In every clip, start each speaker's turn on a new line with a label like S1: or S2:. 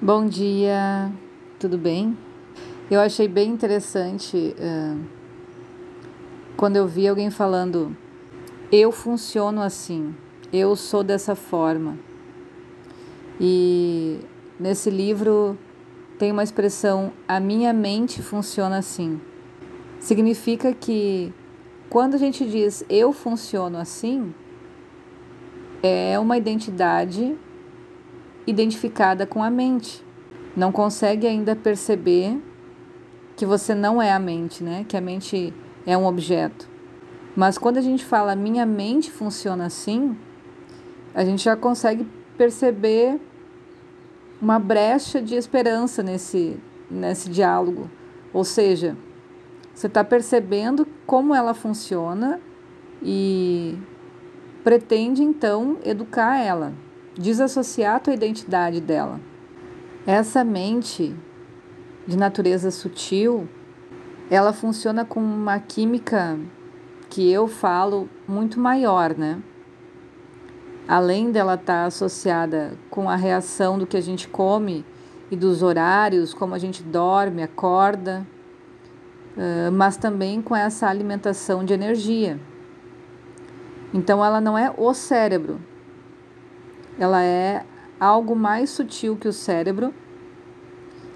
S1: Bom dia, tudo bem? Eu achei bem interessante uh, quando eu vi alguém falando: eu funciono assim, eu sou dessa forma. E nesse livro tem uma expressão: a minha mente funciona assim. Significa que quando a gente diz eu funciono assim, é uma identidade identificada com a mente. Não consegue ainda perceber que você não é a mente, né? Que a mente é um objeto. Mas quando a gente fala minha mente funciona assim, a gente já consegue perceber uma brecha de esperança nesse, nesse diálogo. Ou seja, você está percebendo como ela funciona e pretende então educar ela desassociar a tua identidade dela. Essa mente de natureza sutil, ela funciona com uma química que eu falo muito maior, né? Além dela estar tá associada com a reação do que a gente come e dos horários, como a gente dorme, acorda, mas também com essa alimentação de energia. Então, ela não é o cérebro, ela é algo mais sutil que o cérebro,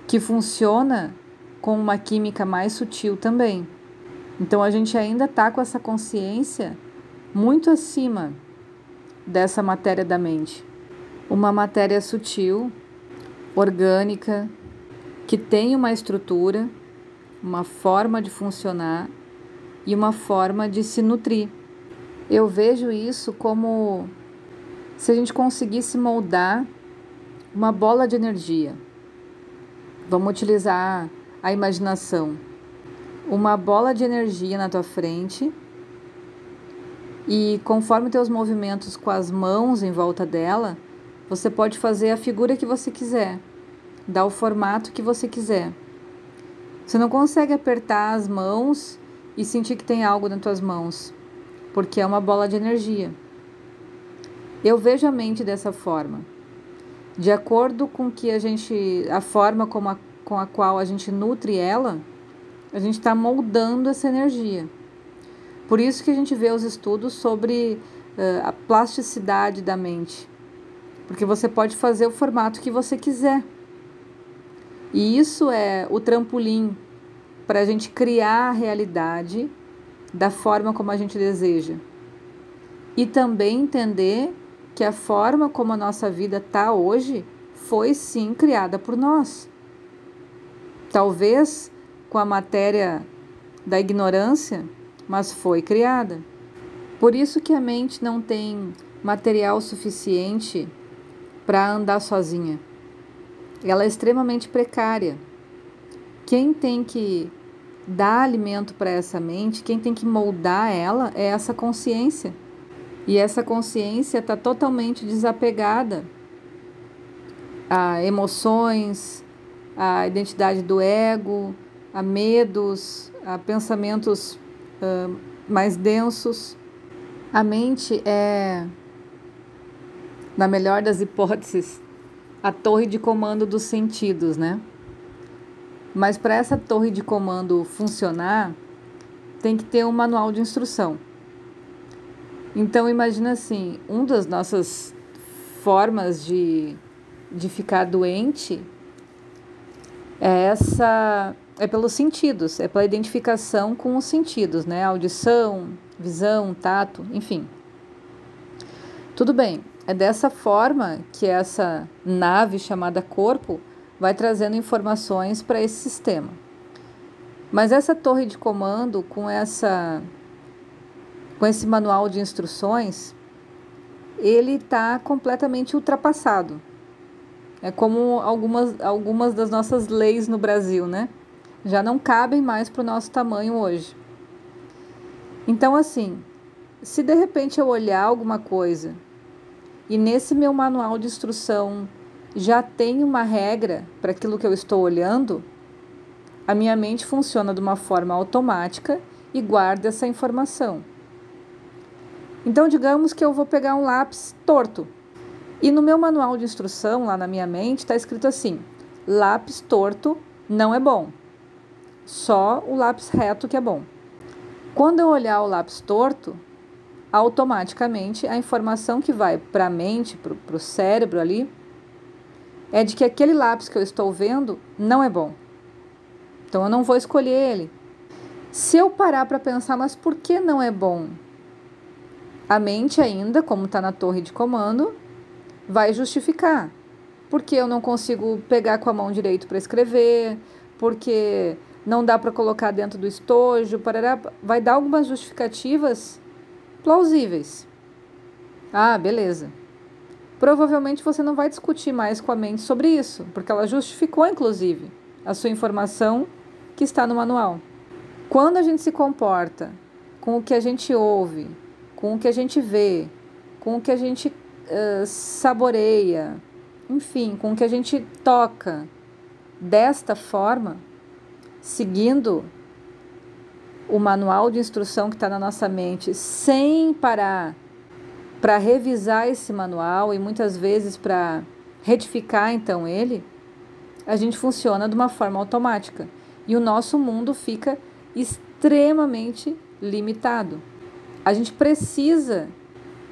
S1: que funciona com uma química mais sutil também. Então a gente ainda está com essa consciência muito acima dessa matéria da mente. Uma matéria sutil, orgânica, que tem uma estrutura, uma forma de funcionar e uma forma de se nutrir. Eu vejo isso como se a gente conseguisse moldar uma bola de energia. Vamos utilizar a imaginação. Uma bola de energia na tua frente e conforme teus movimentos com as mãos em volta dela, você pode fazer a figura que você quiser, dar o formato que você quiser. Você não consegue apertar as mãos e sentir que tem algo nas tuas mãos, porque é uma bola de energia. Eu vejo a mente dessa forma. De acordo com que a gente, a forma como a, com a qual a gente nutre ela, a gente está moldando essa energia. Por isso que a gente vê os estudos sobre uh, a plasticidade da mente, porque você pode fazer o formato que você quiser. E isso é o trampolim para a gente criar a realidade da forma como a gente deseja. E também entender que a forma como a nossa vida está hoje foi sim criada por nós. Talvez com a matéria da ignorância, mas foi criada. Por isso que a mente não tem material suficiente para andar sozinha. Ela é extremamente precária. Quem tem que dar alimento para essa mente, quem tem que moldar ela é essa consciência. E essa consciência está totalmente desapegada a emoções, a identidade do ego, a medos, a pensamentos uh, mais densos. A mente é, na melhor das hipóteses, a torre de comando dos sentidos, né? Mas para essa torre de comando funcionar, tem que ter um manual de instrução. Então imagina assim, uma das nossas formas de, de ficar doente é essa é pelos sentidos, é pela identificação com os sentidos, né? Audição, visão, tato, enfim. Tudo bem, é dessa forma que essa nave chamada corpo vai trazendo informações para esse sistema. Mas essa torre de comando, com essa com esse manual de instruções, ele está completamente ultrapassado. É como algumas, algumas das nossas leis no Brasil, né? Já não cabem mais para o nosso tamanho hoje. Então, assim, se de repente eu olhar alguma coisa e nesse meu manual de instrução já tem uma regra para aquilo que eu estou olhando, a minha mente funciona de uma forma automática e guarda essa informação. Então, digamos que eu vou pegar um lápis torto. E no meu manual de instrução, lá na minha mente, está escrito assim: lápis torto não é bom. Só o lápis reto que é bom. Quando eu olhar o lápis torto, automaticamente a informação que vai para a mente, para o cérebro ali, é de que aquele lápis que eu estou vendo não é bom. Então eu não vou escolher ele. Se eu parar para pensar, mas por que não é bom? A mente ainda, como está na torre de comando, vai justificar. Porque eu não consigo pegar com a mão direita para escrever, porque não dá para colocar dentro do estojo, parará, vai dar algumas justificativas plausíveis. Ah, beleza. Provavelmente você não vai discutir mais com a mente sobre isso, porque ela justificou, inclusive, a sua informação que está no manual. Quando a gente se comporta com o que a gente ouve, com o que a gente vê, com o que a gente uh, saboreia, enfim, com o que a gente toca desta forma, seguindo o manual de instrução que está na nossa mente, sem parar para revisar esse manual e muitas vezes para retificar então ele, a gente funciona de uma forma automática e o nosso mundo fica extremamente limitado. A gente precisa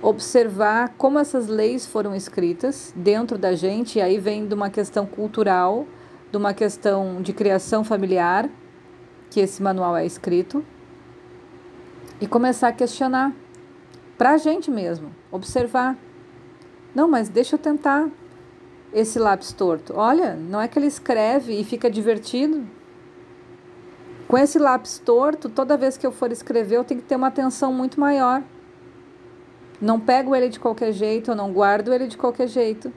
S1: observar como essas leis foram escritas dentro da gente, e aí vem de uma questão cultural, de uma questão de criação familiar, que esse manual é escrito, e começar a questionar para a gente mesmo, observar. Não, mas deixa eu tentar esse lápis torto. Olha, não é que ele escreve e fica divertido. Com esse lápis torto, toda vez que eu for escrever, eu tenho que ter uma atenção muito maior. Não pego ele de qualquer jeito, eu não guardo ele de qualquer jeito.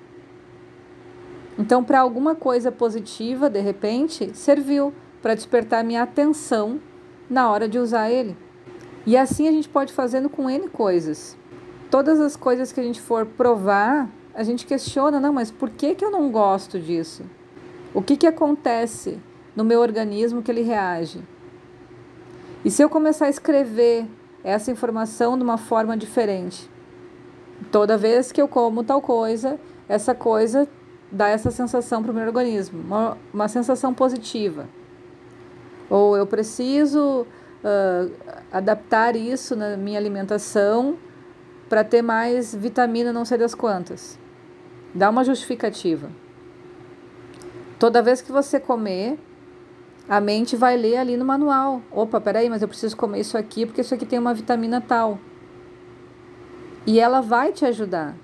S1: Então, para alguma coisa positiva, de repente, serviu para despertar minha atenção na hora de usar ele. E assim a gente pode fazendo com N coisas. Todas as coisas que a gente for provar, a gente questiona, não, mas por que, que eu não gosto disso? O que, que acontece no meu organismo que ele reage? E se eu começar a escrever essa informação de uma forma diferente? Toda vez que eu como tal coisa, essa coisa dá essa sensação para o meu organismo, uma, uma sensação positiva. Ou eu preciso uh, adaptar isso na minha alimentação para ter mais vitamina, não sei das quantas. Dá uma justificativa. Toda vez que você comer, a mente vai ler ali no manual. Opa, peraí, mas eu preciso comer isso aqui porque isso aqui tem uma vitamina tal. E ela vai te ajudar.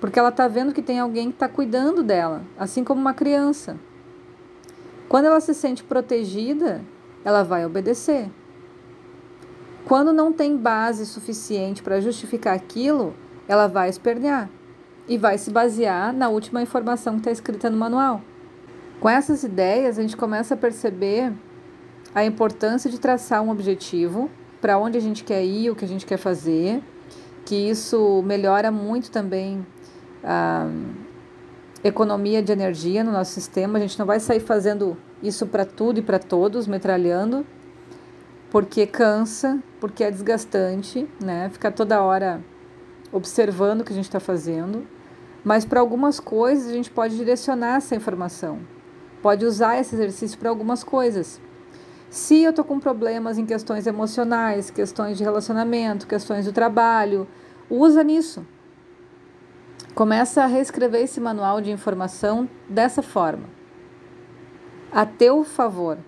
S1: Porque ela está vendo que tem alguém que está cuidando dela, assim como uma criança. Quando ela se sente protegida, ela vai obedecer. Quando não tem base suficiente para justificar aquilo, ela vai espernear e vai se basear na última informação que está escrita no manual. Com essas ideias, a gente começa a perceber a importância de traçar um objetivo para onde a gente quer ir, o que a gente quer fazer, que isso melhora muito também a economia de energia no nosso sistema. A gente não vai sair fazendo isso para tudo e para todos, metralhando, porque cansa, porque é desgastante, né? Ficar toda hora observando o que a gente está fazendo. Mas para algumas coisas a gente pode direcionar essa informação, pode usar esse exercício para algumas coisas. Se eu estou com problemas em questões emocionais, questões de relacionamento, questões do trabalho, usa nisso. Começa a reescrever esse manual de informação dessa forma, a teu favor,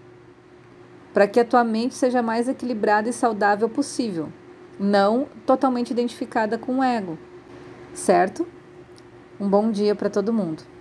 S1: para que a tua mente seja mais equilibrada e saudável possível, não totalmente identificada com o ego, certo? Um bom dia para todo mundo.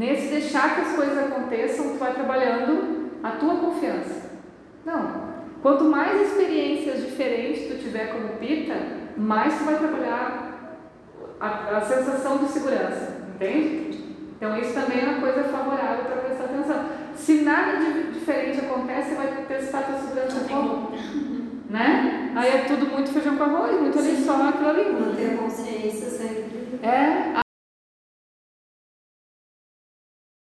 S1: Nesse deixar que as coisas aconteçam, tu vai trabalhando a tua confiança. Não, Quanto mais experiências diferentes tu tiver como pita, mais tu vai trabalhar a, a sensação de segurança, entende? Então isso também é uma coisa favorável para prestar atenção. Se nada de diferente acontece, você vai testar a tua segurança como? Né? Aí é tudo muito feijão com arroz, muito ali só aquilo ali.
S2: Manter a consciência sempre.
S1: É,